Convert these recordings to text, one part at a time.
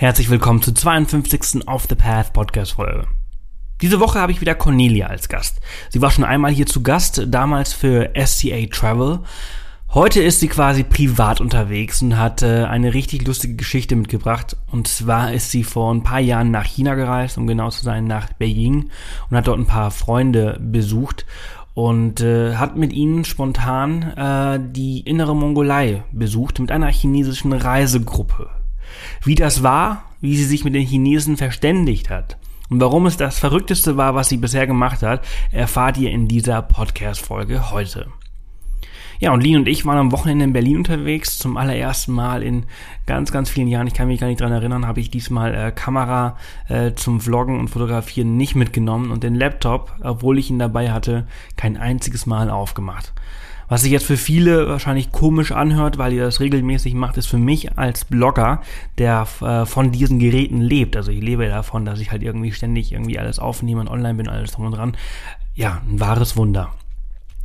Herzlich willkommen zur 52. Off the Path Podcast Folge. Diese Woche habe ich wieder Cornelia als Gast. Sie war schon einmal hier zu Gast, damals für SCA Travel. Heute ist sie quasi privat unterwegs und hat äh, eine richtig lustige Geschichte mitgebracht. Und zwar ist sie vor ein paar Jahren nach China gereist, um genau zu sein, nach Beijing und hat dort ein paar Freunde besucht und äh, hat mit ihnen spontan äh, die innere Mongolei besucht mit einer chinesischen Reisegruppe. Wie das war, wie sie sich mit den Chinesen verständigt hat und warum es das Verrückteste war, was sie bisher gemacht hat, erfahrt ihr in dieser Podcast-Folge heute. Ja, und Lin und ich waren am Wochenende in Berlin unterwegs. Zum allerersten Mal in ganz, ganz vielen Jahren. Ich kann mich gar nicht dran erinnern, habe ich diesmal äh, Kamera äh, zum Vloggen und Fotografieren nicht mitgenommen und den Laptop, obwohl ich ihn dabei hatte, kein einziges Mal aufgemacht. Was sich jetzt für viele wahrscheinlich komisch anhört, weil ihr das regelmäßig macht, ist für mich als Blogger, der äh, von diesen Geräten lebt. Also ich lebe davon, dass ich halt irgendwie ständig irgendwie alles aufnehme und online bin, alles drum und dran. Ja, ein wahres Wunder.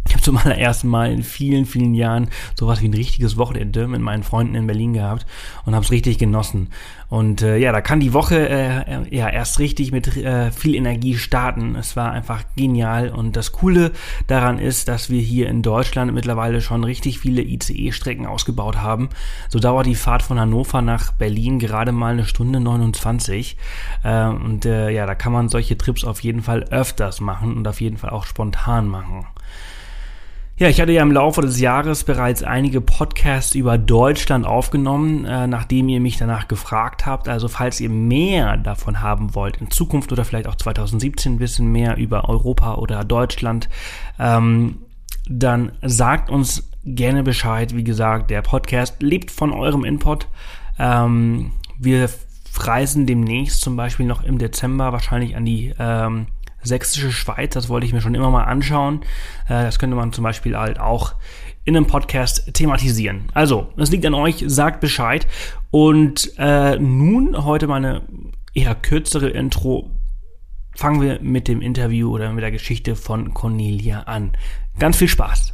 Ich habe zum allerersten Mal in vielen, vielen Jahren sowas wie ein richtiges Wochenende mit meinen Freunden in Berlin gehabt und habe es richtig genossen. Und äh, ja, da kann die Woche äh, ja erst richtig mit äh, viel Energie starten. Es war einfach genial und das Coole daran ist, dass wir hier in Deutschland mittlerweile schon richtig viele ICE-Strecken ausgebaut haben. So dauert die Fahrt von Hannover nach Berlin gerade mal eine Stunde 29. Äh, und äh, ja, da kann man solche Trips auf jeden Fall öfters machen und auf jeden Fall auch spontan machen. Ja, ich hatte ja im Laufe des Jahres bereits einige Podcasts über Deutschland aufgenommen, äh, nachdem ihr mich danach gefragt habt. Also falls ihr mehr davon haben wollt, in Zukunft oder vielleicht auch 2017 ein bisschen mehr über Europa oder Deutschland, ähm, dann sagt uns gerne Bescheid. Wie gesagt, der Podcast lebt von eurem Input. Ähm, wir reisen demnächst zum Beispiel noch im Dezember wahrscheinlich an die ähm, sächsische Schweiz, das wollte ich mir schon immer mal anschauen. Äh, das könnte man zum Beispiel halt auch in einem Podcast thematisieren. Also, es liegt an euch, sagt Bescheid. Und äh, nun heute meine eher kürzere Intro. Fangen wir mit dem Interview oder mit der Geschichte von Cornelia an. Ganz viel Spaß.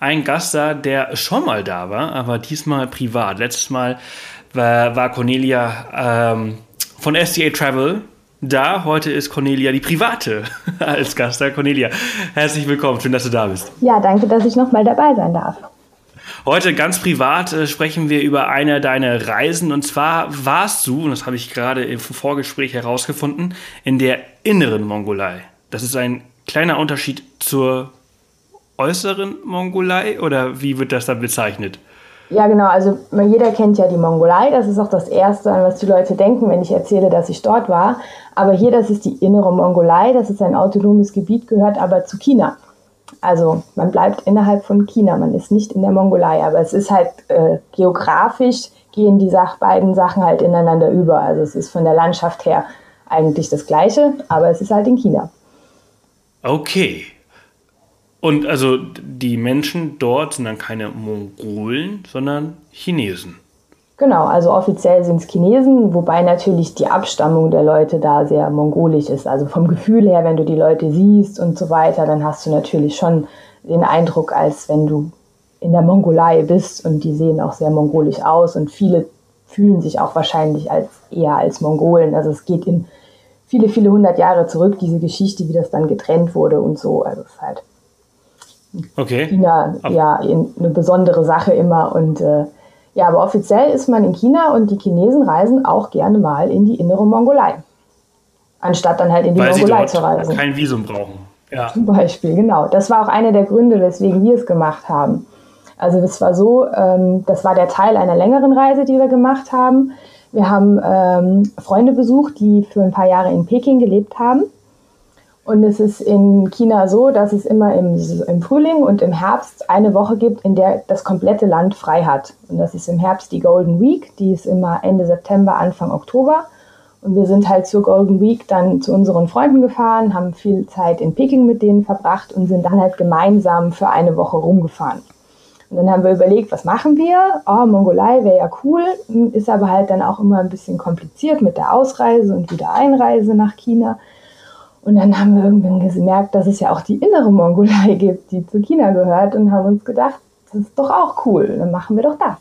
ein Gast da, der schon mal da war, aber diesmal privat. Letztes Mal war, war Cornelia ähm, von SCA Travel da. Heute ist Cornelia die Private als Gast da. Cornelia, herzlich willkommen. Schön, dass du da bist. Ja, danke, dass ich nochmal dabei sein darf. Heute ganz privat äh, sprechen wir über eine deiner Reisen. Und zwar warst du, und das habe ich gerade im Vorgespräch herausgefunden, in der inneren Mongolei. Das ist ein kleiner Unterschied zur äußeren Mongolei oder wie wird das dann bezeichnet? Ja, genau. Also jeder kennt ja die Mongolei. Das ist auch das Erste, an was die Leute denken, wenn ich erzähle, dass ich dort war. Aber hier, das ist die innere Mongolei. Das ist ein autonomes Gebiet, gehört aber zu China. Also man bleibt innerhalb von China. Man ist nicht in der Mongolei. Aber es ist halt äh, geografisch gehen die Sach beiden Sachen halt ineinander über. Also es ist von der Landschaft her eigentlich das Gleiche, aber es ist halt in China. Okay. Und also die Menschen dort sind dann keine Mongolen, sondern Chinesen. Genau, also offiziell sind es Chinesen, wobei natürlich die Abstammung der Leute da sehr mongolisch ist. Also vom Gefühl her, wenn du die Leute siehst und so weiter, dann hast du natürlich schon den Eindruck, als wenn du in der Mongolei bist und die sehen auch sehr mongolisch aus und viele fühlen sich auch wahrscheinlich als eher als Mongolen. Also es geht in viele, viele hundert Jahre zurück, diese Geschichte, wie das dann getrennt wurde und so. Also es ist halt Okay. China ja eine besondere Sache immer. Und äh, ja, aber offiziell ist man in China und die Chinesen reisen auch gerne mal in die innere Mongolei. Anstatt dann halt in die Weil Mongolei zu reisen. Kein Visum brauchen. Ja. Zum Beispiel, genau. Das war auch einer der Gründe, weswegen wir es gemacht haben. Also es war so, ähm, das war der Teil einer längeren Reise, die wir gemacht haben. Wir haben ähm, Freunde besucht, die für ein paar Jahre in Peking gelebt haben. Und es ist in China so, dass es immer im, im, Frühling und im Herbst eine Woche gibt, in der das komplette Land frei hat. Und das ist im Herbst die Golden Week, die ist immer Ende September, Anfang Oktober. Und wir sind halt zur Golden Week dann zu unseren Freunden gefahren, haben viel Zeit in Peking mit denen verbracht und sind dann halt gemeinsam für eine Woche rumgefahren. Und dann haben wir überlegt, was machen wir? Oh, Mongolei wäre ja cool, ist aber halt dann auch immer ein bisschen kompliziert mit der Ausreise und wieder Einreise nach China. Und dann haben wir irgendwann gemerkt, dass es ja auch die innere Mongolei gibt, die zu China gehört und haben uns gedacht, das ist doch auch cool, dann machen wir doch das.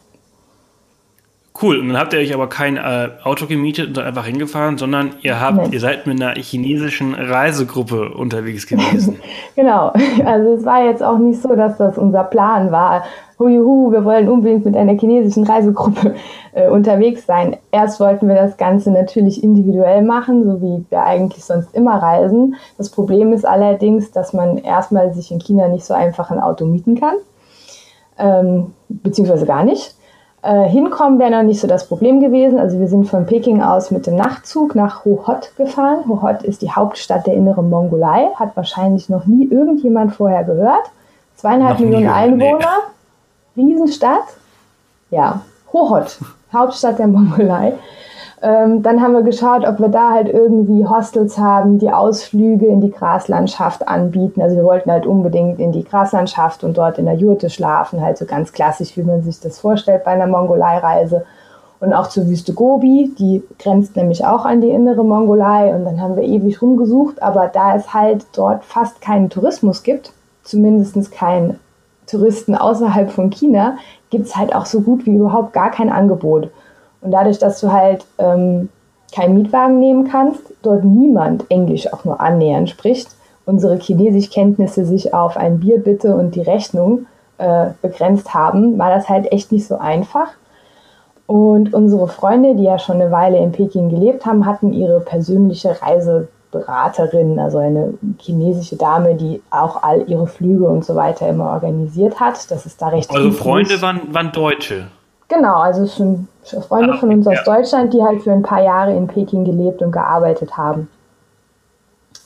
Cool, und dann habt ihr euch aber kein äh, Auto gemietet und einfach hingefahren, sondern ihr habt, nee. ihr seid mit einer chinesischen Reisegruppe unterwegs gewesen. genau, also es war jetzt auch nicht so, dass das unser Plan war. Huihu, wir wollen unbedingt mit einer chinesischen Reisegruppe äh, unterwegs sein. Erst wollten wir das Ganze natürlich individuell machen, so wie wir eigentlich sonst immer reisen. Das Problem ist allerdings, dass man erstmal sich in China nicht so einfach ein Auto mieten kann, ähm, beziehungsweise gar nicht. Äh, hinkommen wäre noch nicht so das Problem gewesen. Also wir sind von Peking aus mit dem Nachtzug nach Hohhot gefahren. Hohhot ist die Hauptstadt der inneren Mongolei, hat wahrscheinlich noch nie irgendjemand vorher gehört. Zweieinhalb noch Millionen Einwohner, nee. Riesenstadt. Ja, Hohhot, Hauptstadt der Mongolei. Ähm, dann haben wir geschaut, ob wir da halt irgendwie Hostels haben, die Ausflüge in die Graslandschaft anbieten. Also wir wollten halt unbedingt in die Graslandschaft und dort in der Jurte schlafen, halt so ganz klassisch, wie man sich das vorstellt bei einer Mongolei-Reise. Und auch zur Wüste Gobi, die grenzt nämlich auch an die innere Mongolei. Und dann haben wir ewig rumgesucht, aber da es halt dort fast keinen Tourismus gibt, zumindest keinen Touristen außerhalb von China, gibt es halt auch so gut wie überhaupt gar kein Angebot. Und dadurch, dass du halt ähm, keinen Mietwagen nehmen kannst, dort niemand Englisch auch nur annähernd spricht, unsere Chinesischkenntnisse sich auf ein Bier bitte und die Rechnung äh, begrenzt haben, war das halt echt nicht so einfach. Und unsere Freunde, die ja schon eine Weile in Peking gelebt haben, hatten ihre persönliche Reiseberaterin, also eine chinesische Dame, die auch all ihre Flüge und so weiter immer organisiert hat. Das ist da recht. Eure Freunde waren, waren Deutsche. Genau, also schon Freunde ah, von uns aus ja. Deutschland, die halt für ein paar Jahre in Peking gelebt und gearbeitet haben.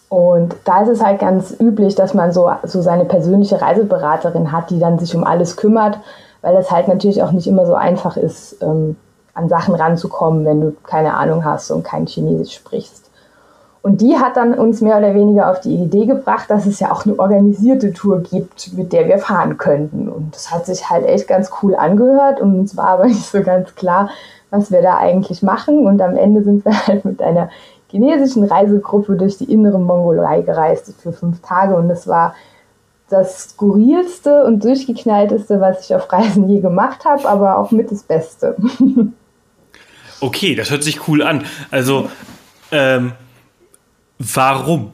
Und da ist es halt ganz üblich, dass man so, so seine persönliche Reiseberaterin hat, die dann sich um alles kümmert, weil es halt natürlich auch nicht immer so einfach ist, ähm, an Sachen ranzukommen, wenn du keine Ahnung hast und kein Chinesisch sprichst. Und die hat dann uns mehr oder weniger auf die Idee gebracht, dass es ja auch eine organisierte Tour gibt, mit der wir fahren könnten. Und das hat sich halt echt ganz cool angehört und uns war aber nicht so ganz klar, was wir da eigentlich machen. Und am Ende sind wir halt mit einer chinesischen Reisegruppe durch die innere Mongolei gereist für fünf Tage und es war das skurrilste und durchgeknallteste, was ich auf Reisen je gemacht habe, aber auch mit das Beste. Okay, das hört sich cool an. Also ähm, Warum?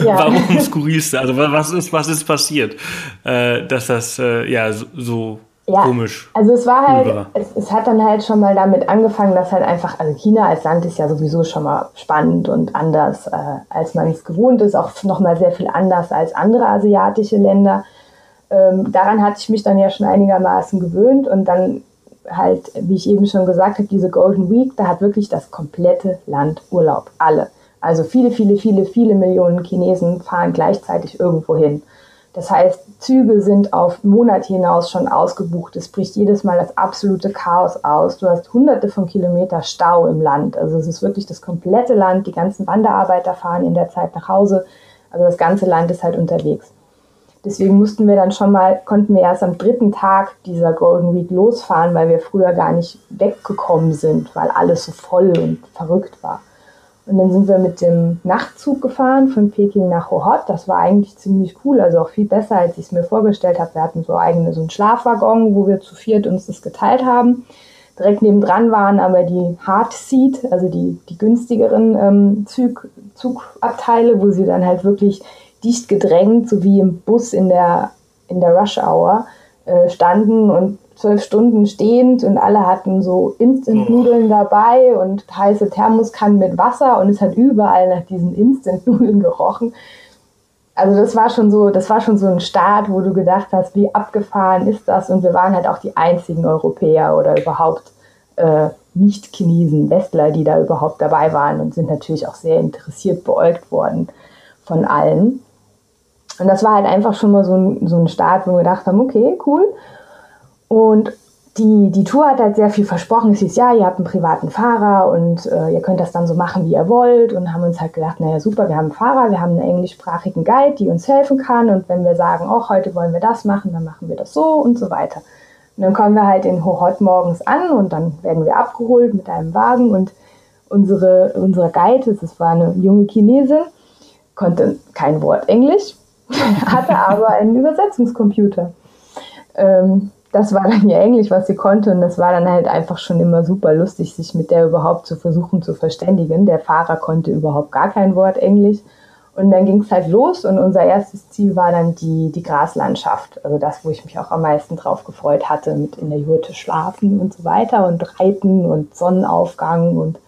Ja. Warum skurrilste? Also was ist, was ist passiert, äh, dass das äh, ja so, so ja, komisch. Also es war halt, es, es, hat dann halt schon mal damit angefangen, dass halt einfach, also China als Land ist ja sowieso schon mal spannend und anders, äh, als man es gewohnt ist, auch nochmal sehr viel anders als andere asiatische Länder. Ähm, daran hatte ich mich dann ja schon einigermaßen gewöhnt und dann halt, wie ich eben schon gesagt habe, diese Golden Week, da hat wirklich das komplette Land Urlaub, alle. Also viele, viele, viele, viele Millionen Chinesen fahren gleichzeitig irgendwo hin. Das heißt, Züge sind auf Monate hinaus schon ausgebucht. Es bricht jedes Mal das absolute Chaos aus. Du hast hunderte von Kilometer Stau im Land. Also es ist wirklich das komplette Land. Die ganzen Wanderarbeiter fahren in der Zeit nach Hause. Also das ganze Land ist halt unterwegs. Deswegen mussten wir dann schon mal, konnten wir erst am dritten Tag dieser Golden Week losfahren, weil wir früher gar nicht weggekommen sind, weil alles so voll und verrückt war. Und dann sind wir mit dem Nachtzug gefahren von Peking nach Hohhot. Das war eigentlich ziemlich cool, also auch viel besser, als ich es mir vorgestellt habe. Wir hatten so eigene so einen Schlafwaggon, wo wir zu viert uns das geteilt haben. Direkt nebendran waren aber die Hard Seat, also die, die günstigeren ähm, Zug, Zugabteile, wo sie dann halt wirklich dicht gedrängt, so wie im Bus in der, in der Rush Hour, äh, standen und zwölf Stunden stehend und alle hatten so Instant-Nudeln dabei und heiße Thermoskannen mit Wasser und es hat überall nach diesen Instant-Nudeln gerochen. Also das war schon so, das war schon so ein Start, wo du gedacht hast, wie abgefahren ist das? Und wir waren halt auch die einzigen Europäer oder überhaupt äh, Nicht-Chinesen, Westler, die da überhaupt dabei waren und sind natürlich auch sehr interessiert beäugt worden von allen. Und das war halt einfach schon mal so ein, so ein Start, wo wir gedacht haben, okay, cool. Und die, die Tour hat halt sehr viel versprochen. Es hieß, ja, ihr habt einen privaten Fahrer und äh, ihr könnt das dann so machen, wie ihr wollt. Und haben uns halt gedacht, naja, super, wir haben einen Fahrer, wir haben einen englischsprachigen Guide, die uns helfen kann. Und wenn wir sagen, oh, heute wollen wir das machen, dann machen wir das so und so weiter. Und dann kommen wir halt in Hohot morgens an und dann werden wir abgeholt mit einem Wagen. Und unsere, unsere Guide, das war eine junge Chinesin, konnte kein Wort Englisch, hatte aber einen Übersetzungscomputer. Ähm, das war dann ihr Englisch, was sie konnte. Und das war dann halt einfach schon immer super lustig, sich mit der überhaupt zu versuchen zu verständigen. Der Fahrer konnte überhaupt gar kein Wort Englisch. Und dann ging es halt los und unser erstes Ziel war dann die, die Graslandschaft. Also das, wo ich mich auch am meisten drauf gefreut hatte, mit in der Jurte schlafen und so weiter und reiten und Sonnenaufgang. Und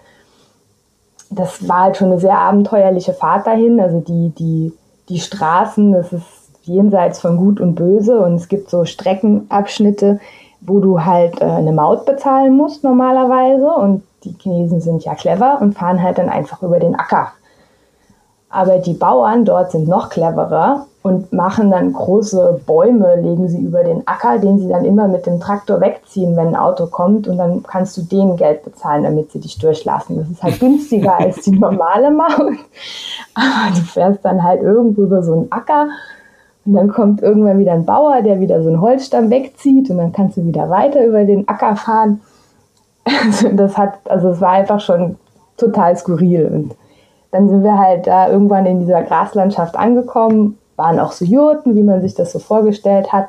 das war halt schon eine sehr abenteuerliche Fahrt dahin. Also die, die, die Straßen, das ist jenseits von Gut und Böse und es gibt so Streckenabschnitte, wo du halt äh, eine Maut bezahlen musst normalerweise und die Chinesen sind ja clever und fahren halt dann einfach über den Acker. Aber die Bauern dort sind noch cleverer und machen dann große Bäume, legen sie über den Acker, den sie dann immer mit dem Traktor wegziehen, wenn ein Auto kommt und dann kannst du denen Geld bezahlen, damit sie dich durchlassen. Das ist halt günstiger als die normale Maut. Aber du fährst dann halt irgendwo über so einen Acker und dann kommt irgendwann wieder ein Bauer, der wieder so einen Holzstamm wegzieht und dann kannst du wieder weiter über den Acker fahren. Also das hat, also es war einfach schon total skurril. Und dann sind wir halt da irgendwann in dieser Graslandschaft angekommen, waren auch so Jurten, wie man sich das so vorgestellt hat.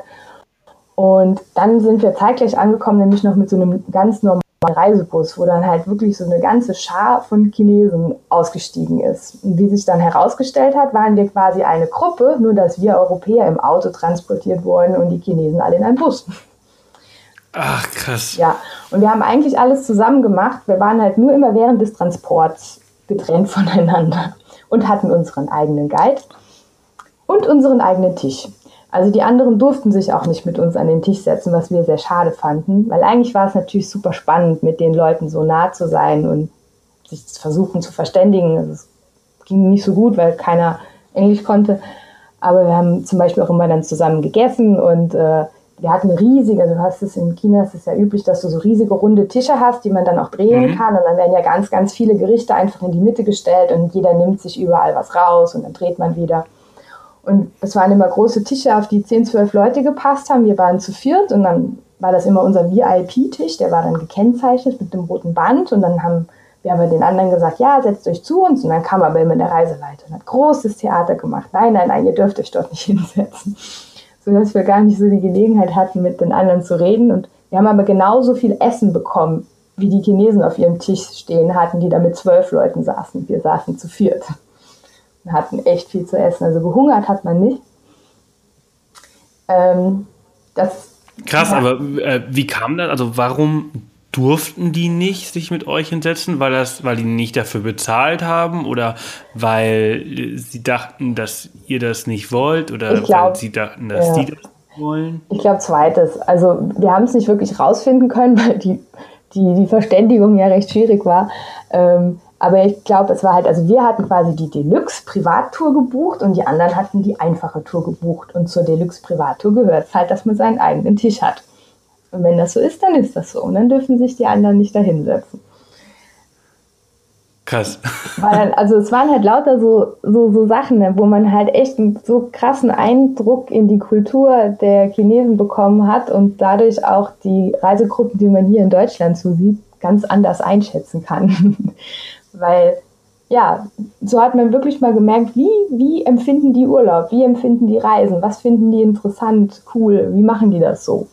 Und dann sind wir zeitgleich angekommen, nämlich noch mit so einem ganz normalen Reisebus, wo dann halt wirklich so eine ganze Schar von Chinesen ausgestiegen ist. Und wie sich dann herausgestellt hat, waren wir quasi eine Gruppe, nur dass wir Europäer im Auto transportiert wurden und die Chinesen alle in einem Bus. Ach, krass. Ja, und wir haben eigentlich alles zusammen gemacht. Wir waren halt nur immer während des Transports getrennt voneinander und hatten unseren eigenen Guide und unseren eigenen Tisch. Also die anderen durften sich auch nicht mit uns an den Tisch setzen, was wir sehr schade fanden, weil eigentlich war es natürlich super spannend, mit den Leuten so nah zu sein und sich zu versuchen zu verständigen. Also es ging nicht so gut, weil keiner Englisch konnte. Aber wir haben zum Beispiel auch immer dann zusammen gegessen und äh, wir hatten riesige, also du hast es in China, ist es ja üblich, dass du so riesige runde Tische hast, die man dann auch drehen mhm. kann und dann werden ja ganz, ganz viele Gerichte einfach in die Mitte gestellt und jeder nimmt sich überall was raus und dann dreht man wieder. Und es waren immer große Tische, auf die 10, 12 Leute gepasst haben. Wir waren zu viert und dann war das immer unser VIP-Tisch, der war dann gekennzeichnet mit dem roten Band und dann haben wir aber den anderen gesagt, ja, setzt euch zu uns und dann kam aber immer der Reiseleiter und hat großes Theater gemacht. Nein, nein, nein, ihr dürft euch dort nicht hinsetzen. Sodass wir gar nicht so die Gelegenheit hatten, mit den anderen zu reden und wir haben aber genauso viel Essen bekommen, wie die Chinesen auf ihrem Tisch stehen hatten, die da mit zwölf Leuten saßen. Wir saßen zu viert. Wir hatten echt viel zu essen. Also gehungert hat man nicht. Ähm, das, Krass, ja. aber äh, wie kam das? Also warum durften die nicht sich mit euch hinsetzen? Weil, das, weil die nicht dafür bezahlt haben oder weil sie dachten, dass ihr das nicht wollt oder glaub, weil sie dachten, dass ja. die das wollen? Ich glaube zweites. Also wir haben es nicht wirklich rausfinden können, weil die, die, die Verständigung ja recht schwierig war. Ähm, aber ich glaube, es war halt, also wir hatten quasi die Deluxe-Privattour gebucht und die anderen hatten die einfache Tour gebucht. Und zur Deluxe-Privattour gehört es halt, dass man seinen eigenen Tisch hat. Und wenn das so ist, dann ist das so. Und dann dürfen sich die anderen nicht dahinsetzen. Krass. Weil, also es waren halt lauter so, so, so Sachen, ne, wo man halt echt einen so krassen Eindruck in die Kultur der Chinesen bekommen hat und dadurch auch die Reisegruppen, die man hier in Deutschland so sieht, ganz anders einschätzen kann. Weil, ja, so hat man wirklich mal gemerkt, wie, wie empfinden die Urlaub, wie empfinden die Reisen, was finden die interessant, cool, wie machen die das so?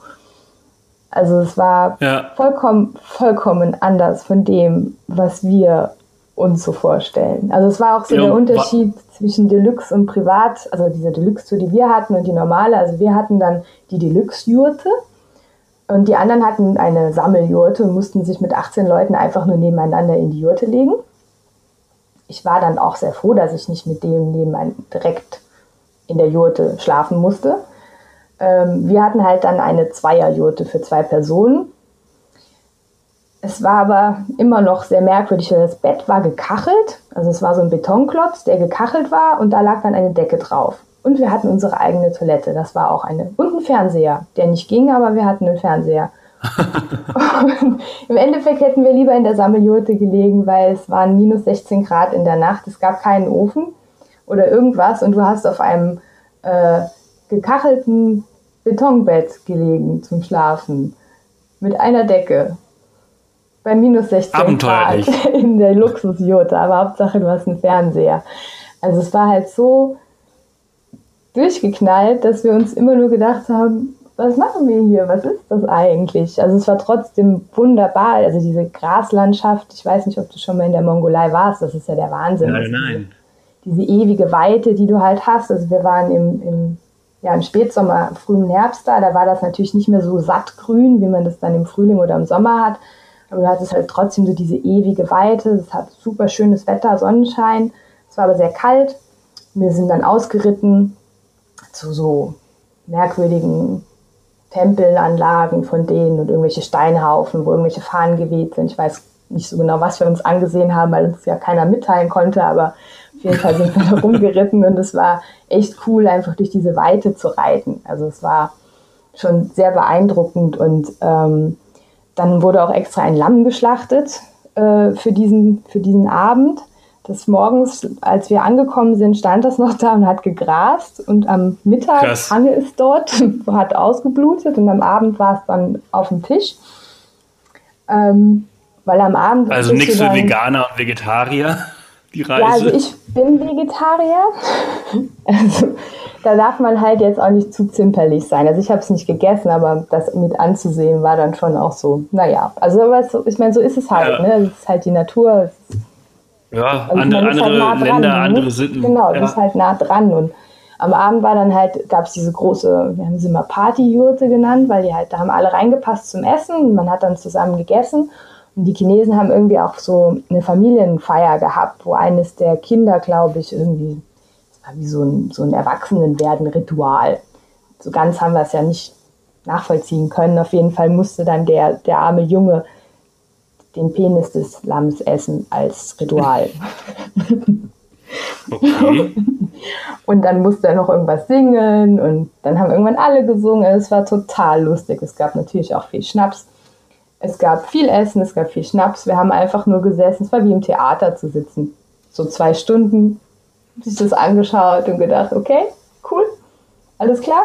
Also es war ja. vollkommen, vollkommen anders von dem, was wir uns so vorstellen. Also es war auch so ja, der Unterschied zwischen Deluxe und Privat, also diese Deluxe-Tour, die wir hatten und die normale. Also wir hatten dann die Deluxe-Jurte und die anderen hatten eine Sammeljurte und mussten sich mit 18 Leuten einfach nur nebeneinander in die Jurte legen. Ich war dann auch sehr froh, dass ich nicht mit dem nebenan direkt in der Jurte schlafen musste. Ähm, wir hatten halt dann eine Zweierjurte für zwei Personen. Es war aber immer noch sehr merkwürdig, weil das Bett war gekachelt. Also es war so ein Betonklotz, der gekachelt war und da lag dann eine Decke drauf. Und wir hatten unsere eigene Toilette. Das war auch eine. Und ein Fernseher, der nicht ging, aber wir hatten einen Fernseher. Im Endeffekt hätten wir lieber in der Sammeljurte gelegen, weil es waren minus 16 Grad in der Nacht. Es gab keinen Ofen oder irgendwas und du hast auf einem äh, gekachelten Betonbett gelegen zum Schlafen mit einer Decke bei minus 16 Grad in der Luxusjurte. Aber Hauptsache, du hast einen Fernseher. Also es war halt so durchgeknallt, dass wir uns immer nur gedacht haben, was machen wir hier? Was ist das eigentlich? Also es war trotzdem wunderbar. Also diese Graslandschaft, ich weiß nicht, ob du schon mal in der Mongolei warst, das ist ja der Wahnsinn. Nein, nein. Diese, diese ewige Weite, die du halt hast. Also wir waren im, im, ja, im Spätsommer, frühen Herbst da, da war das natürlich nicht mehr so sattgrün, wie man das dann im Frühling oder im Sommer hat. Aber du hattest halt trotzdem so diese ewige Weite. Es hat super schönes Wetter, Sonnenschein. Es war aber sehr kalt. Wir sind dann ausgeritten zu so merkwürdigen Tempelanlagen von denen und irgendwelche Steinhaufen, wo irgendwelche Fahnen geweht sind. Ich weiß nicht so genau, was wir uns angesehen haben, weil uns ja keiner mitteilen konnte, aber auf jeden Fall sind wir da rumgeritten und es war echt cool, einfach durch diese Weite zu reiten. Also es war schon sehr beeindruckend und ähm, dann wurde auch extra ein Lamm geschlachtet äh, für, diesen, für diesen Abend des Morgens, als wir angekommen sind, stand das noch da und hat gegrast. Und am Mittag Krass. hange es dort, hat ausgeblutet und am Abend war es dann auf dem Tisch. Ähm, weil am Abend. Also nichts für Veganer und Vegetarier, die Reise. Ja, also ich bin Vegetarier. also da darf man halt jetzt auch nicht zu zimperlich sein. Also ich habe es nicht gegessen, aber das mit anzusehen war dann schon auch so, naja. Also ich meine, so ist es halt. Ja. Ne? Es ist halt die Natur. Es ja, also andere, andere halt nah Länder, dran, andere Sitten. Genau, ja. du bist halt nah dran. Und am Abend war dann halt, gab es diese große, wir haben sie mal Partyjurte genannt, weil die halt, da haben alle reingepasst zum Essen. Man hat dann zusammen gegessen. Und die Chinesen haben irgendwie auch so eine Familienfeier gehabt, wo eines der Kinder, glaube ich, irgendwie, das war wie so ein, so ein Erwachsenenwerden-Ritual. So ganz haben wir es ja nicht nachvollziehen können. Auf jeden Fall musste dann der, der arme Junge den Penis des Lamms essen als Ritual. Okay. und dann musste er noch irgendwas singen und dann haben irgendwann alle gesungen. Es war total lustig. Es gab natürlich auch viel Schnaps. Es gab viel Essen, es gab viel Schnaps. Wir haben einfach nur gesessen. Es war wie im Theater zu sitzen. So zwei Stunden sich das angeschaut und gedacht, okay, cool, alles klar.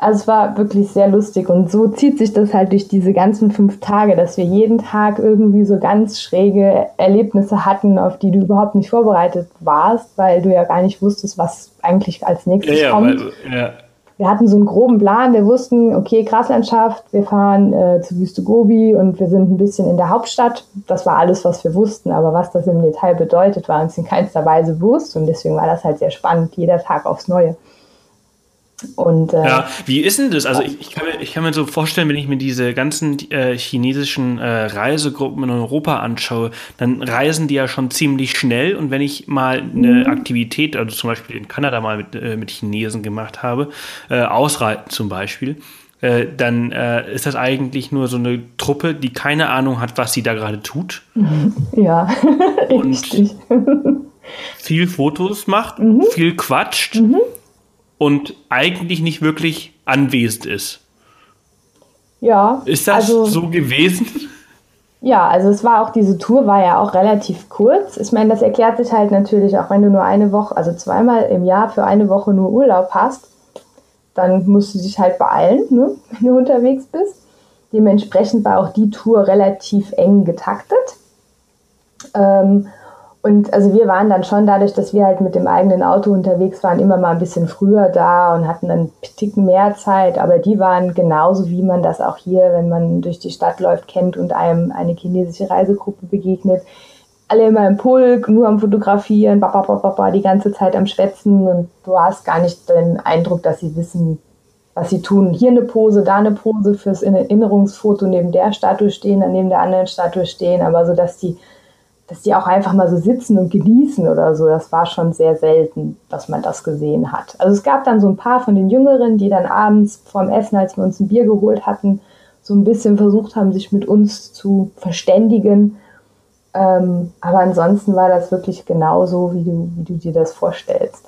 Also es war wirklich sehr lustig und so zieht sich das halt durch diese ganzen fünf Tage, dass wir jeden Tag irgendwie so ganz schräge Erlebnisse hatten, auf die du überhaupt nicht vorbereitet warst, weil du ja gar nicht wusstest, was eigentlich als nächstes ja, kommt. Weil, ja. Wir hatten so einen groben Plan, wir wussten, okay, Graslandschaft, wir fahren äh, zu Wüste Gobi und wir sind ein bisschen in der Hauptstadt. Das war alles, was wir wussten, aber was das im Detail bedeutet, war uns in keinster Weise bewusst und deswegen war das halt sehr spannend, jeder Tag aufs Neue. Und, äh, ja, wie ist denn das? Also ich, ich, kann mir, ich kann mir so vorstellen, wenn ich mir diese ganzen äh, chinesischen äh, Reisegruppen in Europa anschaue, dann reisen die ja schon ziemlich schnell. Und wenn ich mal eine mhm. Aktivität, also zum Beispiel in Kanada mal mit, äh, mit Chinesen gemacht habe, äh, Ausreiten zum Beispiel, äh, dann ist das eigentlich nur so eine Truppe, die keine Ahnung hat, was sie da gerade tut. Ja, und richtig. viel Fotos macht, mhm. viel quatscht. Mhm und eigentlich nicht wirklich anwesend ist. Ja. Ist das also, so gewesen? Ja, also es war auch, diese Tour war ja auch relativ kurz. Ich meine, das erklärt sich halt natürlich auch, wenn du nur eine Woche, also zweimal im Jahr für eine Woche nur Urlaub hast, dann musst du dich halt beeilen, ne, wenn du unterwegs bist. Dementsprechend war auch die Tour relativ eng getaktet. Ähm, und also wir waren dann schon dadurch, dass wir halt mit dem eigenen Auto unterwegs waren, immer mal ein bisschen früher da und hatten dann Ticken mehr Zeit. Aber die waren genauso, wie man das auch hier, wenn man durch die Stadt läuft, kennt und einem eine chinesische Reisegruppe begegnet. Alle immer im Pulk, nur am Fotografieren, die ganze Zeit am Schwätzen und du hast gar nicht den Eindruck, dass sie wissen, was sie tun. Hier eine Pose, da eine Pose fürs Erinnerungsfoto neben der Statue stehen, dann neben der anderen Statue stehen, aber so, dass die dass die auch einfach mal so sitzen und genießen oder so. Das war schon sehr selten, dass man das gesehen hat. Also es gab dann so ein paar von den Jüngeren, die dann abends vorm Essen, als wir uns ein Bier geholt hatten, so ein bisschen versucht haben, sich mit uns zu verständigen. Ähm, aber ansonsten war das wirklich genauso, wie du, wie du dir das vorstellst.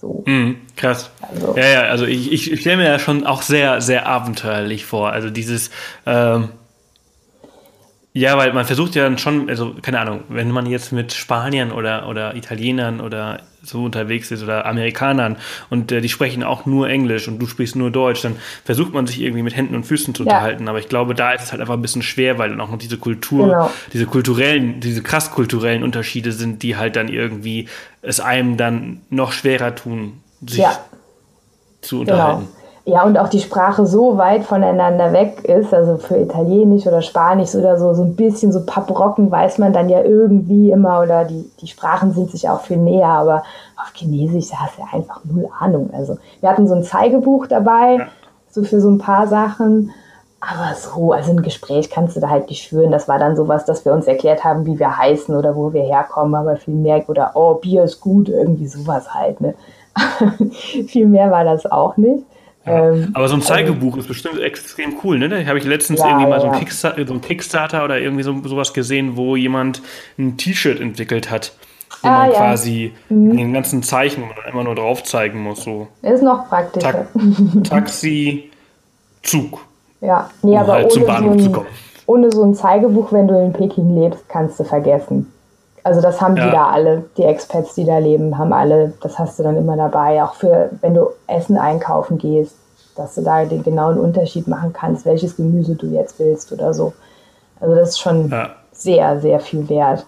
So. Mm, krass. Also. Ja, ja, also ich, ich stelle mir ja schon auch sehr, sehr abenteuerlich vor. Also dieses, ähm, ja, weil man versucht ja dann schon, also keine Ahnung, wenn man jetzt mit Spaniern oder, oder Italienern oder so unterwegs ist oder Amerikanern und äh, die sprechen auch nur Englisch und du sprichst nur Deutsch, dann versucht man sich irgendwie mit Händen und Füßen zu ja. unterhalten. Aber ich glaube, da ist es halt einfach ein bisschen schwer, weil dann auch noch diese Kultur, genau. diese kulturellen, diese krass kulturellen Unterschiede sind, die halt dann irgendwie es einem dann noch schwerer tun, sich ja. zu unterhalten. Genau. Ja, und auch die Sprache so weit voneinander weg ist, also für Italienisch oder Spanisch oder so, so ein bisschen so Pappbrocken weiß man dann ja irgendwie immer oder die, die Sprachen sind sich auch viel näher, aber auf Chinesisch, da hast du ja einfach null Ahnung. Also wir hatten so ein Zeigebuch dabei, so für so ein paar Sachen, aber so, also ein Gespräch kannst du da halt nicht führen. Das war dann sowas, dass wir uns erklärt haben, wie wir heißen oder wo wir herkommen, aber viel mehr, oder oh, Bier ist gut, irgendwie sowas halt, ne. viel mehr war das auch nicht. Ähm, aber so ein Zeigebuch also, ist bestimmt extrem cool, ne? Habe ich letztens ja, irgendwie mal so, ein Kickstarter, so ein Kickstarter oder irgendwie so, sowas gesehen, wo jemand ein T-Shirt entwickelt hat, wo ah, man quasi mhm. den ganzen Zeichen wo man immer nur drauf zeigen muss. So. Ist noch praktischer. Ta Taxi, Zug. Ja, nee, um aber halt ohne, so ein, zu kommen. ohne so ein Zeigebuch, wenn du in Peking lebst, kannst du vergessen. Also das haben ja. die da alle, die Expats, die da leben, haben alle, das hast du dann immer dabei, auch für, wenn du Essen einkaufen gehst, dass du da den genauen Unterschied machen kannst, welches Gemüse du jetzt willst oder so. Also das ist schon ja. sehr, sehr viel wert.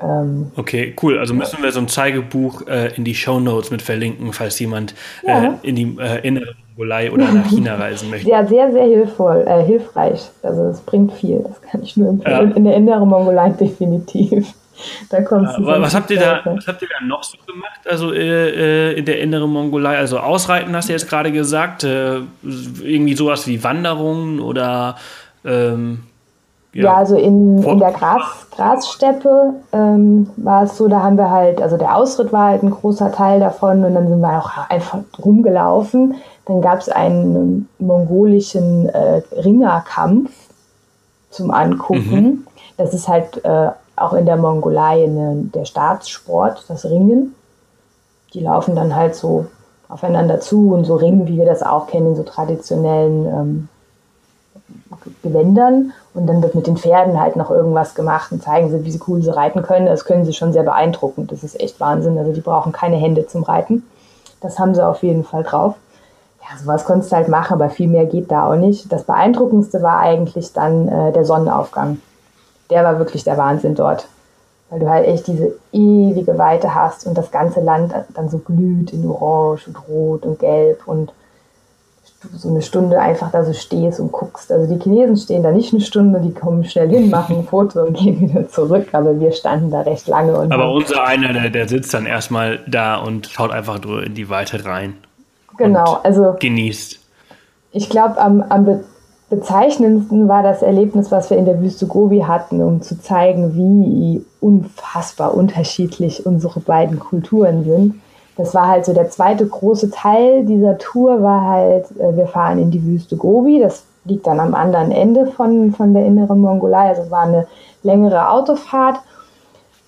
Ähm, okay, cool. Also müssen wir so ein Zeigebuch äh, in die Show Notes mit verlinken, falls jemand ja. äh, in die äh, innere Mongolei oder nach China reisen möchte. Ja, sehr, sehr hilfvoll, äh, hilfreich. Also es bringt viel. Das kann ich nur empfehlen. Ja. In der inneren Mongolei definitiv. da kommst du. was habt ihr da, was habt ihr da noch so gemacht? Also äh, äh, in der inneren Mongolei, also Ausreiten hast du jetzt gerade gesagt, äh, irgendwie sowas wie Wanderungen oder ähm, ja, ja, also in, in der Gras, Grassteppe ähm, war es so, da haben wir halt, also der Ausritt war halt ein großer Teil davon und dann sind wir auch einfach rumgelaufen. Dann gab es einen mongolischen äh, Ringerkampf zum Angucken. Mhm. Das ist halt äh, auch in der Mongolei eine, der Staatssport, das Ringen. Die laufen dann halt so aufeinander zu und so ringen, wie wir das auch kennen, in so traditionellen ähm, Gewändern. Und dann wird mit den Pferden halt noch irgendwas gemacht und zeigen sie, wie sie cool sie reiten können. Das können sie schon sehr beeindruckend. Das ist echt Wahnsinn. Also die brauchen keine Hände zum Reiten. Das haben sie auf jeden Fall drauf. Ja, sowas konntest du halt machen, aber viel mehr geht da auch nicht. Das Beeindruckendste war eigentlich dann äh, der Sonnenaufgang der war wirklich der Wahnsinn dort. Weil du halt echt diese ewige Weite hast und das ganze Land dann so glüht in Orange und Rot und Gelb und du so eine Stunde einfach da so stehst und guckst. Also die Chinesen stehen da nicht eine Stunde, die kommen schnell hin, machen ein Foto und gehen wieder zurück, aber wir standen da recht lange. aber unser einer, der, der sitzt dann erstmal da und schaut einfach nur in die Weite rein. Genau, also genießt. Ich glaube, am, am bezeichnendsten war das Erlebnis, was wir in der Wüste Gobi hatten, um zu zeigen, wie unfassbar unterschiedlich unsere beiden Kulturen sind. Das war halt so der zweite große Teil dieser Tour, war halt, äh, wir fahren in die Wüste Gobi. Das liegt dann am anderen Ende von, von der inneren Mongolei. Also es war eine längere Autofahrt,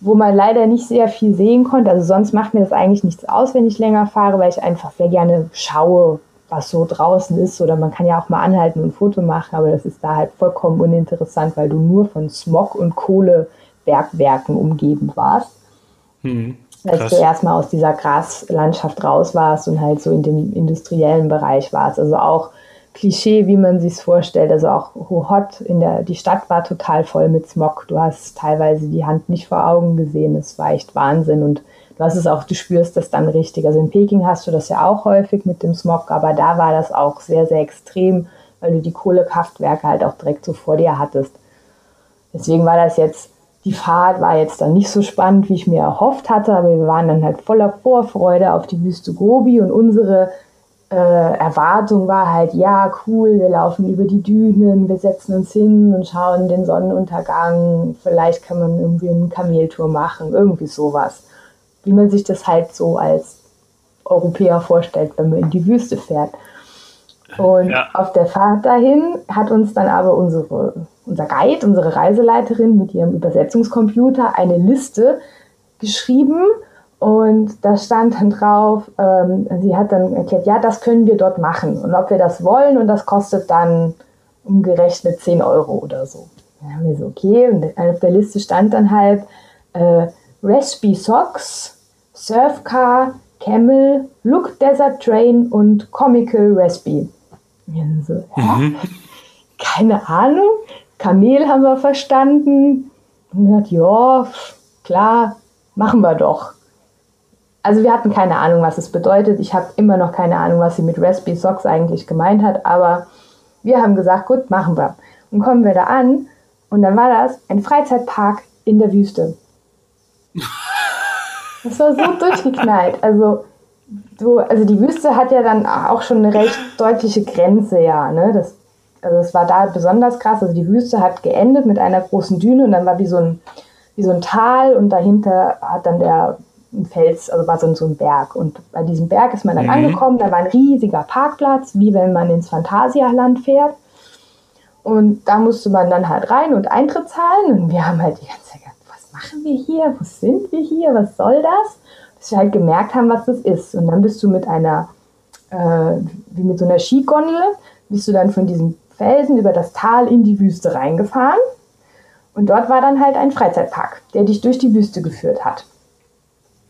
wo man leider nicht sehr viel sehen konnte. Also sonst macht mir das eigentlich nichts aus, wenn ich länger fahre, weil ich einfach sehr gerne schaue, was so draußen ist. Oder man kann ja auch mal anhalten und ein Foto machen, aber das ist da halt vollkommen uninteressant, weil du nur von Smog und Kohlebergwerken umgeben warst. Hm, als du erstmal aus dieser Graslandschaft raus warst und halt so in dem industriellen Bereich warst. Also auch Klischee, wie man sich vorstellt. Also auch Hot in der, die Stadt war total voll mit Smog. Du hast teilweise die Hand nicht vor Augen gesehen. Es war echt Wahnsinn und das ist auch, du spürst das dann richtig. Also in Peking hast du das ja auch häufig mit dem Smog, aber da war das auch sehr, sehr extrem, weil du die Kohlekraftwerke halt auch direkt so vor dir hattest. Deswegen war das jetzt, die Fahrt war jetzt dann nicht so spannend, wie ich mir erhofft hatte, aber wir waren dann halt voller Vorfreude auf die Wüste Gobi und unsere äh, Erwartung war halt, ja, cool, wir laufen über die Dünen, wir setzen uns hin und schauen den Sonnenuntergang, vielleicht kann man irgendwie eine Kameltour machen, irgendwie sowas wie man sich das halt so als Europäer vorstellt, wenn man in die Wüste fährt. Und ja. auf der Fahrt dahin hat uns dann aber unsere, unser Guide, unsere Reiseleiterin mit ihrem Übersetzungscomputer eine Liste geschrieben und da stand dann drauf, ähm, sie hat dann erklärt, ja, das können wir dort machen und ob wir das wollen und das kostet dann umgerechnet 10 Euro oder so. Dann haben wir so, okay, und auf der Liste stand dann halt äh, Raspy Socks, Surfcar, Camel, Look Desert Train und Comical Raspy. So, mhm. Keine Ahnung. Kamel haben wir verstanden. Und gesagt, ja, klar, machen wir doch. Also wir hatten keine Ahnung, was es bedeutet. Ich habe immer noch keine Ahnung, was sie mit Raspy Socks eigentlich gemeint hat, aber wir haben gesagt, gut, machen wir. Und kommen wir da an und dann war das ein Freizeitpark in der Wüste. Das war so durchgeknallt. Also, du, also die Wüste hat ja dann auch schon eine recht deutliche Grenze, ja. Ne? Das, also es war da besonders krass. Also die Wüste hat geendet mit einer großen Düne und dann war wie so ein, wie so ein Tal und dahinter hat dann der ein Fels, also war so, so ein Berg. Und bei diesem Berg ist man dann mhm. angekommen, da war ein riesiger Parkplatz, wie wenn man ins Phantasialand fährt. Und da musste man dann halt rein und Eintritt zahlen. Und wir haben halt die ganze Zeit machen wir hier? Wo sind wir hier? Was soll das? Bis wir halt gemerkt haben, was das ist. Und dann bist du mit einer, äh, wie mit so einer Skigondel, bist du dann von diesem Felsen über das Tal in die Wüste reingefahren. Und dort war dann halt ein Freizeitpark, der dich durch die Wüste geführt hat.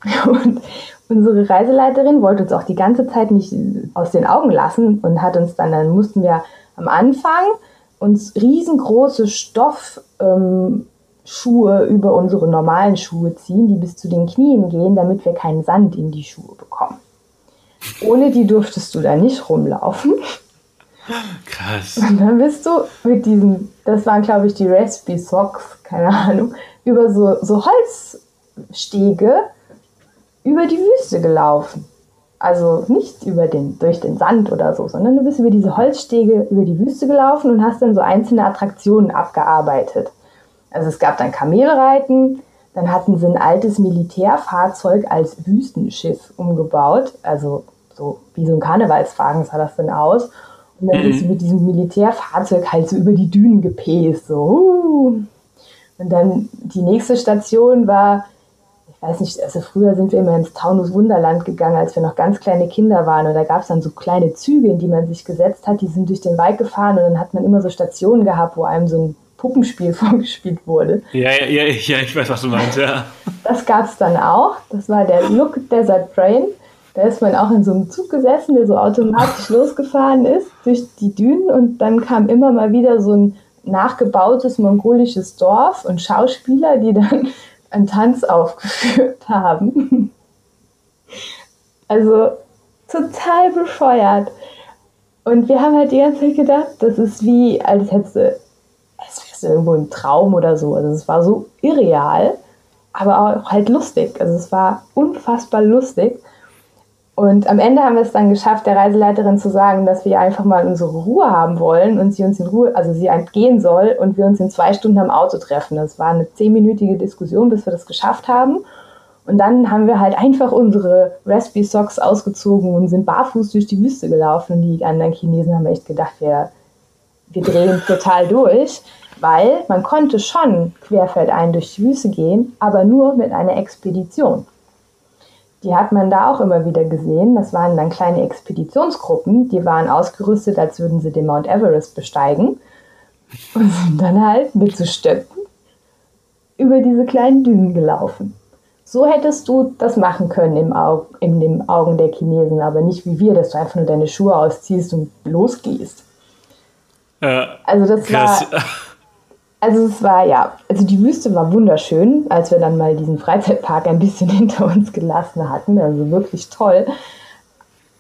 Und unsere Reiseleiterin wollte uns auch die ganze Zeit nicht aus den Augen lassen und hat uns dann, dann mussten wir am Anfang uns riesengroße Stoffschuhe ähm, über unsere normalen Schuhe ziehen, die bis zu den Knien gehen, damit wir keinen Sand in die Schuhe bekommen. Ohne die durftest du da nicht rumlaufen. Krass. Und dann bist du mit diesen, das waren glaube ich die Raspy Socks, keine Ahnung, über so, so Holzstege über die Wüste gelaufen. Also nicht über den, durch den Sand oder so, sondern du bist über diese Holzstege über die Wüste gelaufen und hast dann so einzelne Attraktionen abgearbeitet. Also es gab dann Kamelreiten, dann hatten sie ein altes Militärfahrzeug als Wüstenschiff umgebaut, also so wie so ein Karnevalswagen sah das dann aus. Und dann mhm. mit diesem Militärfahrzeug halt so über die Dünen gepäst, so. Uh. Und dann die nächste Station war weiß nicht, also früher sind wir immer ins Taunus Wunderland gegangen, als wir noch ganz kleine Kinder waren. Und da gab es dann so kleine Züge, in die man sich gesetzt hat, die sind durch den Wald gefahren und dann hat man immer so Stationen gehabt, wo einem so ein Puppenspiel vorgespielt wurde. Ja, ja, ja, ja ich weiß, was du meinst, ja. Das gab es dann auch. Das war der Look Desert Train. Da ist man auch in so einem Zug gesessen, der so automatisch losgefahren ist durch die Dünen und dann kam immer mal wieder so ein nachgebautes mongolisches Dorf und Schauspieler, die dann einen Tanz aufgeführt haben. Also total bescheuert. Und wir haben halt die ganze Zeit gedacht, das ist wie, als hättest du, du irgendwo ein Traum oder so. Also es war so irreal, aber auch halt lustig. Also es war unfassbar lustig. Und am Ende haben wir es dann geschafft, der Reiseleiterin zu sagen, dass wir einfach mal unsere Ruhe haben wollen und sie uns in Ruhe, also sie gehen soll und wir uns in zwei Stunden am Auto treffen. Das war eine zehnminütige Diskussion, bis wir das geschafft haben. Und dann haben wir halt einfach unsere Raspy Socks ausgezogen und sind barfuß durch die Wüste gelaufen. Und die anderen Chinesen haben echt gedacht, wir, wir drehen total durch, weil man konnte schon querfeldein durch die Wüste gehen, aber nur mit einer Expedition. Die hat man da auch immer wieder gesehen. Das waren dann kleine Expeditionsgruppen, die waren ausgerüstet, als würden sie den Mount Everest besteigen und sind dann halt mit so Stöcken über diese kleinen Dünen gelaufen. So hättest du das machen können im Aug in den Augen der Chinesen, aber nicht wie wir, dass du einfach nur deine Schuhe ausziehst und losgehst. Äh, also das krass. war also es war ja, also die Wüste war wunderschön, als wir dann mal diesen Freizeitpark ein bisschen hinter uns gelassen hatten. Also wirklich toll.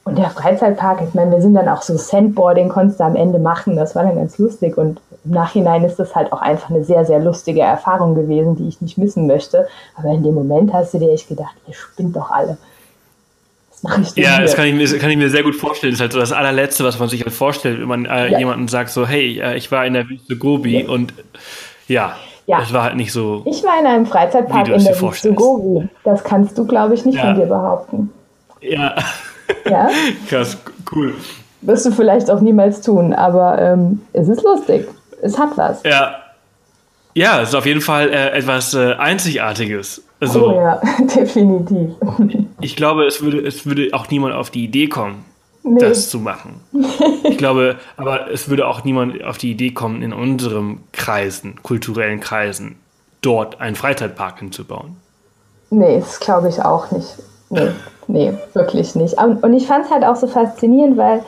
Und der Freizeitpark, ich meine, wir sind dann auch so Sandboarding, konntest du am Ende machen. Das war dann ganz lustig. Und im Nachhinein ist das halt auch einfach eine sehr, sehr lustige Erfahrung gewesen, die ich nicht missen möchte. Aber in dem Moment hast du dir echt gedacht, ihr spinnt doch alle. Was mache ich denn Ja, das kann ich, mir, kann ich mir sehr gut vorstellen. Das ist halt so das allerletzte, was man sich halt vorstellt, wenn man äh, ja. jemanden sagt so, hey, äh, ich war in der Wüste Gobi ja. und ja, ja, das war halt nicht so. Ich war in einem Freizeitpark in der Wüste Gobi. Das kannst du, glaube ich, nicht von dir behaupten. Ja. Ja? Krass, cool. Wirst du vielleicht auch niemals tun, aber ähm, es ist lustig. Es hat was. Ja. Ja, es ist auf jeden Fall äh, etwas äh, Einzigartiges. Also, oh ja, definitiv. Ich glaube, es würde, es würde auch niemand auf die Idee kommen, nee. das zu machen. Ich glaube, aber es würde auch niemand auf die Idee kommen, in unseren Kreisen, kulturellen Kreisen, dort einen Freizeitpark hinzubauen. Nee, das glaube ich auch nicht. Nee, nee, wirklich nicht. Und ich fand es halt auch so faszinierend, weil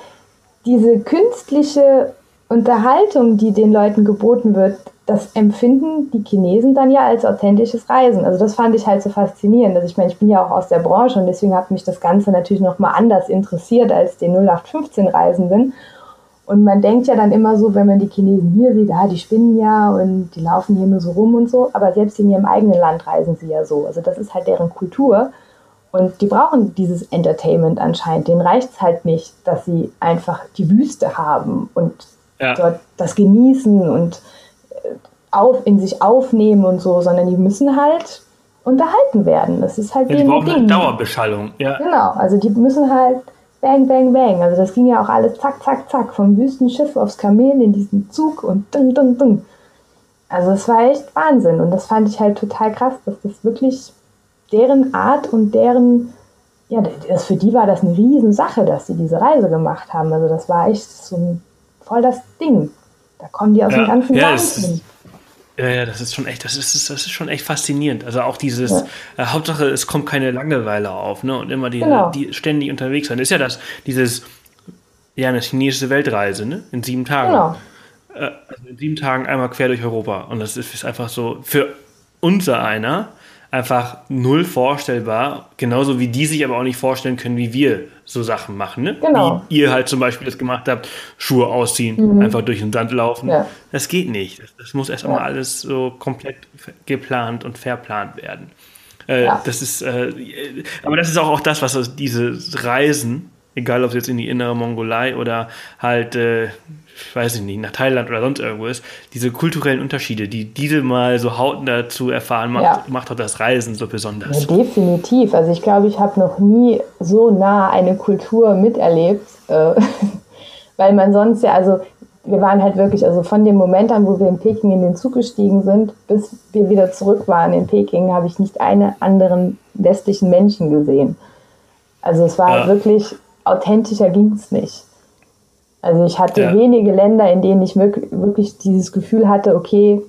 diese künstliche Unterhaltung, die den Leuten geboten wird, das empfinden die Chinesen dann ja als authentisches Reisen. Also das fand ich halt so faszinierend. Also ich meine, ich bin ja auch aus der Branche und deswegen hat mich das Ganze natürlich nochmal anders interessiert als den 0815 Reisenden. Und man denkt ja dann immer so, wenn man die Chinesen hier sieht, ah, die spinnen ja und die laufen hier nur so rum und so. Aber selbst in ihrem eigenen Land reisen sie ja so. Also das ist halt deren Kultur. Und die brauchen dieses Entertainment anscheinend. Denen reicht es halt nicht, dass sie einfach die Wüste haben und ja. dort das genießen und auf, in sich aufnehmen und so, sondern die müssen halt unterhalten werden. Das ist halt ja, die brauchen Ding. eine Dauerbeschallung. Ja. Genau, also die müssen halt bang, bang, bang. Also das ging ja auch alles zack, zack, zack, vom Wüstenschiff aufs Kamel in diesen Zug und dung, dung, dung. Also es war echt Wahnsinn und das fand ich halt total krass, dass das wirklich deren Art und deren, ja, das, für die war das eine Riesensache, dass sie diese Reise gemacht haben. Also das war echt so ein voll das Ding. Da kommen die aus ja, dem ganzen ja, Land hin. Ja, ja, das ist schon echt, das ist, das ist schon echt faszinierend. Also auch dieses, ja. äh, Hauptsache es kommt keine Langeweile auf, ne? Und immer die, genau. die ständig unterwegs sein. Das ist ja das, dieses, ja, eine chinesische Weltreise, ne? In sieben Tagen. Genau. Äh, also in sieben Tagen einmal quer durch Europa. Und das ist, ist einfach so für unser einer einfach null vorstellbar, genauso wie die sich aber auch nicht vorstellen können, wie wir so Sachen machen. Ne? Genau. Wie ihr halt zum Beispiel das gemacht habt, Schuhe ausziehen, mhm. einfach durch den Sand laufen. Ja. Das geht nicht. Das, das muss erst einmal ja. alles so komplett geplant und verplant werden. Äh, ja. Das ist, äh, aber das ist auch, auch das, was diese Reisen, egal ob es jetzt in die innere Mongolei oder halt äh, ich weiß nicht, nach Thailand oder sonst irgendwo ist, diese kulturellen Unterschiede, die diese mal so hautnah zu erfahren, macht, ja. macht auch das Reisen so besonders. Ja, definitiv. Also ich glaube, ich habe noch nie so nah eine Kultur miterlebt, äh, weil man sonst ja, also wir waren halt wirklich, also von dem Moment an, wo wir in Peking in den Zug gestiegen sind, bis wir wieder zurück waren in Peking, habe ich nicht einen anderen westlichen Menschen gesehen. Also es war ja. wirklich, authentischer ging es nicht. Also ich hatte ja. wenige Länder, in denen ich wirklich dieses Gefühl hatte, okay,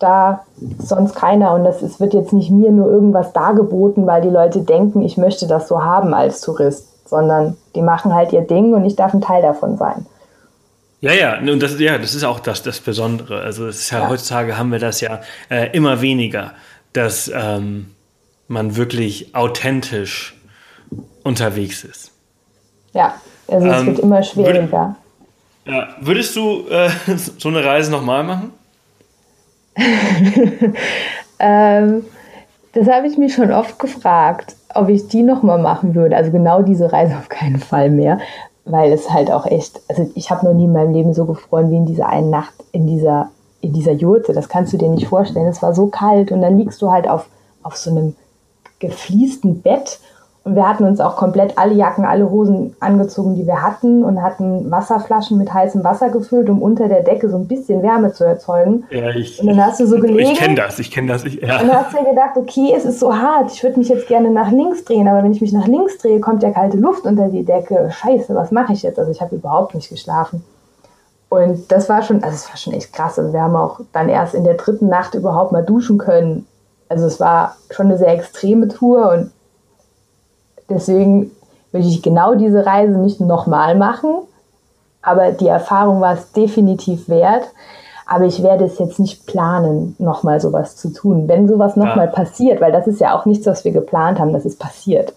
da ist sonst keiner und das, es wird jetzt nicht mir nur irgendwas dargeboten, weil die Leute denken, ich möchte das so haben als Tourist, sondern die machen halt ihr Ding und ich darf ein Teil davon sein. Ja, ja, und das, ja, das ist auch das, das Besondere. Also es ist ja, ja. heutzutage haben wir das ja äh, immer weniger, dass ähm, man wirklich authentisch unterwegs ist. Ja, also es ähm, wird immer schwieriger. Würd, ja, würdest du äh, so eine Reise nochmal machen? ähm, das habe ich mich schon oft gefragt, ob ich die nochmal machen würde. Also genau diese Reise auf keinen Fall mehr, weil es halt auch echt, also ich habe noch nie in meinem Leben so gefroren wie in dieser einen Nacht in dieser, in dieser Jurte. Das kannst du dir nicht vorstellen. Es war so kalt und dann liegst du halt auf, auf so einem gefliesten Bett und wir hatten uns auch komplett alle Jacken, alle Hosen angezogen, die wir hatten und hatten Wasserflaschen mit heißem Wasser gefüllt, um unter der Decke so ein bisschen Wärme zu erzeugen. Ja, ich, und dann hast du so gelegen. Ich kenne das, ich kenne das. Ich, ja. Und dann hast du dir gedacht, okay, es ist so hart, ich würde mich jetzt gerne nach links drehen, aber wenn ich mich nach links drehe, kommt ja kalte Luft unter die Decke. Scheiße, was mache ich jetzt? Also ich habe überhaupt nicht geschlafen. Und das war schon, also es war schon echt krass. Also wir haben auch dann erst in der dritten Nacht überhaupt mal duschen können. Also es war schon eine sehr extreme Tour und Deswegen würde ich genau diese Reise nicht nochmal machen, aber die Erfahrung war es definitiv wert. Aber ich werde es jetzt nicht planen, nochmal sowas zu tun. Wenn sowas nochmal ja. passiert, weil das ist ja auch nichts, was wir geplant haben, das ist passiert.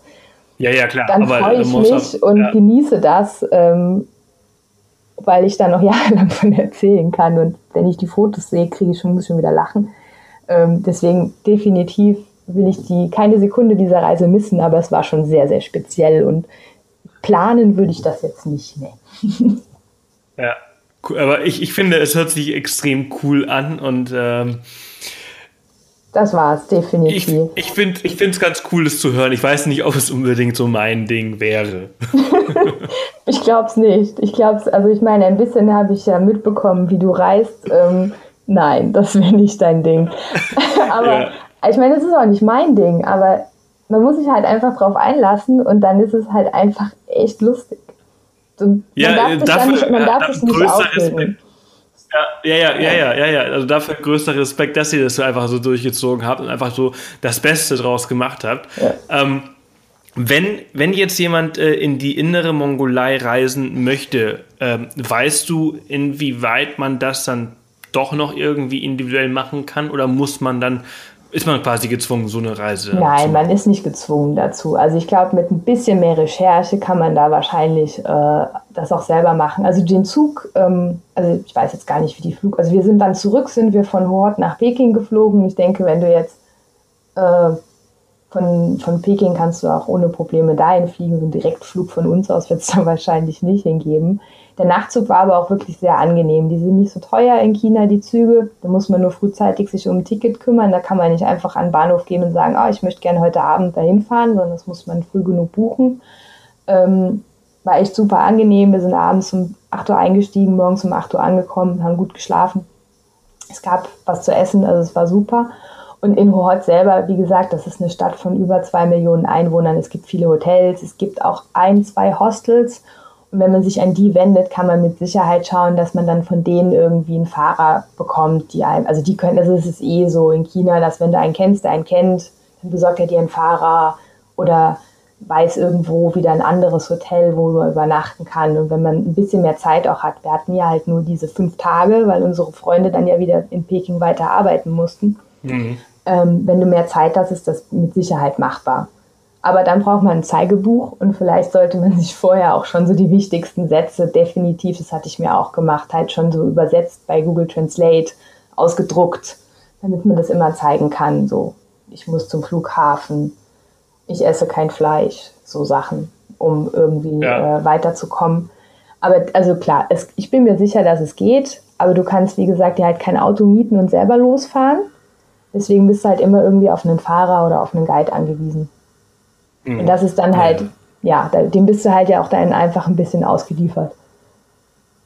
Ja, ja, klar. Dann freue ich mich auch, und ja. genieße das, ähm, weil ich da noch jahrelang von erzählen kann. Und wenn ich die Fotos sehe, kriege ich schon, muss schon wieder lachen. Ähm, deswegen definitiv will ich die keine Sekunde dieser Reise missen, aber es war schon sehr, sehr speziell und planen würde ich das jetzt nicht. Nee. ja, aber ich, ich finde, es hört sich extrem cool an und ähm, Das war's, definitiv. Ich, ich finde es ganz cool, das zu hören. Ich weiß nicht, ob es unbedingt so mein Ding wäre. ich glaube es nicht. Ich glaube es, also ich meine, ein bisschen habe ich ja mitbekommen, wie du reist. Ähm, nein, das wäre nicht dein Ding. aber ja. Ich meine, das ist auch nicht mein Ding, aber man muss sich halt einfach drauf einlassen und dann ist es halt einfach echt lustig. Und ja, man darf, dafür, nicht, man darf sich nicht aufregen. Ja, ja, ja, ja, ja, ja. Also dafür größter Respekt, dass ihr das so einfach so durchgezogen habt und einfach so das Beste draus gemacht habt. Ja. Ähm, wenn, wenn jetzt jemand äh, in die innere Mongolei reisen möchte, ähm, weißt du, inwieweit man das dann doch noch irgendwie individuell machen kann oder muss man dann ist man quasi gezwungen, so eine Reise Nein, man ist nicht gezwungen dazu. Also ich glaube, mit ein bisschen mehr Recherche kann man da wahrscheinlich äh, das auch selber machen. Also den Zug, ähm, also ich weiß jetzt gar nicht, wie die Flug, also wir sind dann zurück, sind wir von Hort nach Peking geflogen. Ich denke, wenn du jetzt äh, von, von Peking kannst du auch ohne Probleme dahin fliegen. So einen Direktflug von uns aus wird es dann wahrscheinlich nicht hingeben. Der Nachtzug war aber auch wirklich sehr angenehm. Die sind nicht so teuer in China, die Züge. Da muss man nur frühzeitig sich um ein Ticket kümmern. Da kann man nicht einfach an den Bahnhof gehen und sagen, oh, ich möchte gerne heute Abend dahin fahren, sondern das muss man früh genug buchen. Ähm, war echt super angenehm. Wir sind abends um 8 Uhr eingestiegen, morgens um 8 Uhr angekommen, haben gut geschlafen. Es gab was zu essen, also es war super. Und in Hohhot selber, wie gesagt, das ist eine Stadt von über zwei Millionen Einwohnern. Es gibt viele Hotels, es gibt auch ein, zwei Hostels wenn man sich an die wendet, kann man mit Sicherheit schauen, dass man dann von denen irgendwie einen Fahrer bekommt, die einem, also die können, also es ist eh so in China, dass wenn du einen kennst, der einen kennt, dann besorgt er dir einen Fahrer oder weiß irgendwo wieder ein anderes Hotel, wo man übernachten kann. Und wenn man ein bisschen mehr Zeit auch hat, wir hatten ja halt nur diese fünf Tage, weil unsere Freunde dann ja wieder in Peking weiter arbeiten mussten. Mhm. Ähm, wenn du mehr Zeit hast, ist das mit Sicherheit machbar. Aber dann braucht man ein Zeigebuch und vielleicht sollte man sich vorher auch schon so die wichtigsten Sätze definitiv, das hatte ich mir auch gemacht, halt schon so übersetzt bei Google Translate, ausgedruckt, damit man das immer zeigen kann. So, ich muss zum Flughafen, ich esse kein Fleisch, so Sachen, um irgendwie ja. äh, weiterzukommen. Aber also klar, es, ich bin mir sicher, dass es geht, aber du kannst, wie gesagt, dir halt kein Auto mieten und selber losfahren. Deswegen bist du halt immer irgendwie auf einen Fahrer oder auf einen Guide angewiesen. Mhm. Und das ist dann halt, ja, ja dem bist du halt ja auch dann einfach ein bisschen ausgeliefert.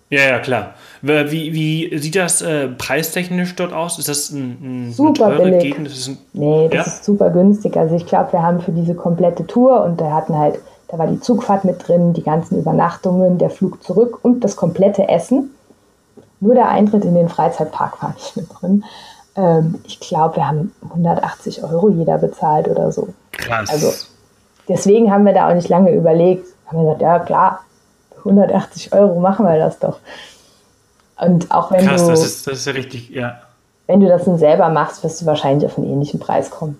Ja, ja, klar. Wie, wie sieht das äh, preistechnisch dort aus? Ist das ein, ein super eine teure billig. Gegend? Das ein, nee, das ja? ist super günstig. Also ich glaube, wir haben für diese komplette Tour und da hatten halt, da war die Zugfahrt mit drin, die ganzen Übernachtungen, der Flug zurück und das komplette Essen. Nur der Eintritt in den Freizeitpark war nicht mit drin. Ähm, ich glaube, wir haben 180 Euro jeder bezahlt oder so. Krass. Also deswegen haben wir da auch nicht lange überlegt. Haben wir gesagt, ja klar, 180 Euro machen wir das doch. Und auch wenn Krass, du, das ist, das ist ja richtig, ja. Wenn du das dann selber machst, wirst du wahrscheinlich auf einen ähnlichen Preis kommen.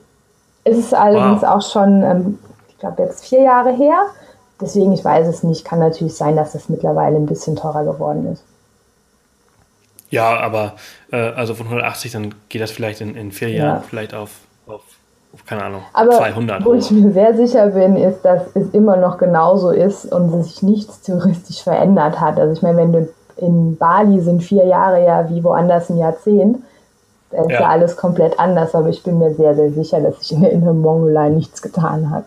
Es ist allerdings wow. auch schon, ähm, ich glaube, jetzt vier Jahre her. Deswegen, ich weiß es nicht. Kann natürlich sein, dass das mittlerweile ein bisschen teurer geworden ist. Ja, aber äh, also von 180, dann geht das vielleicht in, in vier Jahren ja. vielleicht auf, auf keine Ahnung, Aber 200. Wo ich mir sehr sicher bin, ist, dass es immer noch genauso ist und sich nichts touristisch verändert hat. Also ich meine, wenn du in Bali sind vier Jahre ja wie woanders ein Jahrzehnt, dann ist ja. ja alles komplett anders. Aber ich bin mir sehr, sehr sicher, dass sich in der Inneren Mongolei nichts getan hat.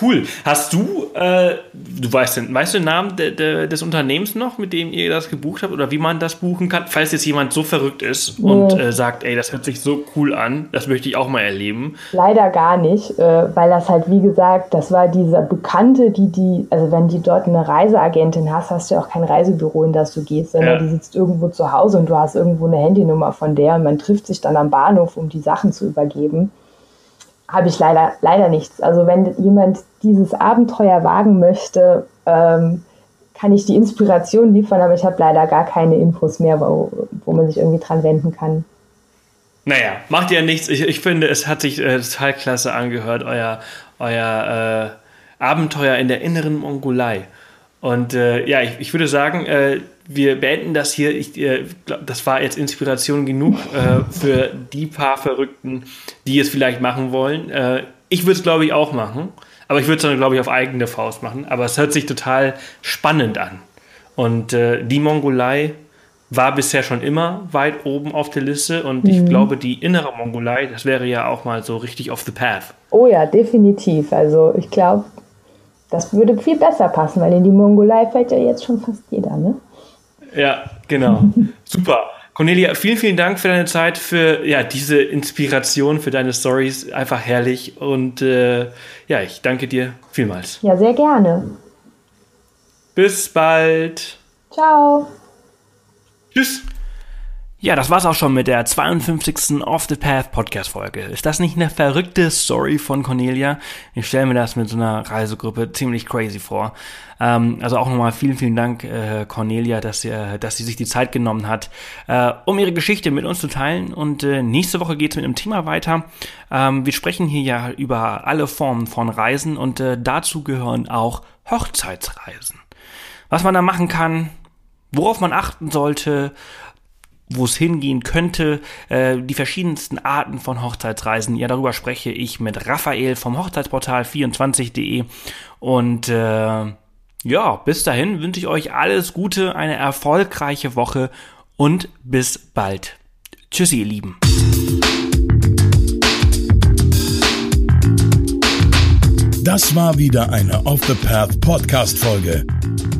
Cool. Hast du, äh, du weißt, den, weißt du den Namen de, de, des Unternehmens noch, mit dem ihr das gebucht habt oder wie man das buchen kann? Falls jetzt jemand so verrückt ist nee. und äh, sagt, ey, das hört sich so cool an, das möchte ich auch mal erleben. Leider gar nicht, äh, weil das halt, wie gesagt, das war dieser Bekannte, die, die, also wenn die dort eine Reiseagentin hast, hast du ja auch kein Reisebüro, in das du gehst, sondern ja. die sitzt irgendwo zu Hause und du hast irgendwo eine Handynummer von der und man trifft sich dann am Bahnhof, um die Sachen zu übergeben habe ich leider, leider nichts. Also wenn jemand dieses Abenteuer wagen möchte, ähm, kann ich die Inspiration liefern, aber ich habe leider gar keine Infos mehr, wo, wo man sich irgendwie dran wenden kann. Naja, macht ja nichts. Ich, ich finde, es hat sich äh, total klasse angehört, euer, euer äh, Abenteuer in der inneren Mongolei. Und äh, ja, ich, ich, würde sagen, äh, wir beenden das hier. Ich äh, glaub, das war jetzt Inspiration genug äh, für die paar Verrückten, die es vielleicht machen wollen. Äh, ich würde es, glaube ich, auch machen. Aber ich würde es dann, glaube ich, auf eigene Faust machen. Aber es hört sich total spannend an. Und äh, die Mongolei war bisher schon immer weit oben auf der Liste und mhm. ich glaube, die innere Mongolei, das wäre ja auch mal so richtig off the path. Oh ja, definitiv. Also ich glaube, das würde viel besser passen, weil in die Mongolei fällt ja jetzt schon fast jeder, ne? Ja, genau. Super. Cornelia, vielen, vielen Dank für deine Zeit, für ja, diese Inspiration, für deine Stories. Einfach herrlich. Und äh, ja, ich danke dir vielmals. Ja, sehr gerne. Bis bald. Ciao. Tschüss. Ja, das war's auch schon mit der 52. Off the Path Podcast Folge. Ist das nicht eine verrückte Story von Cornelia? Ich stelle mir das mit so einer Reisegruppe ziemlich crazy vor. Ähm, also auch nochmal vielen, vielen Dank, äh, Cornelia, dass sie, dass sie sich die Zeit genommen hat, äh, um ihre Geschichte mit uns zu teilen. Und äh, nächste Woche geht's mit einem Thema weiter. Ähm, wir sprechen hier ja über alle Formen von Reisen und äh, dazu gehören auch Hochzeitsreisen. Was man da machen kann, worauf man achten sollte, wo es hingehen könnte, äh, die verschiedensten Arten von Hochzeitsreisen. Ja, darüber spreche ich mit Raphael vom Hochzeitsportal 24.de und äh, ja, bis dahin wünsche ich euch alles Gute, eine erfolgreiche Woche und bis bald. Tschüssi, ihr Lieben. Das war wieder eine Off the Path Podcast Folge.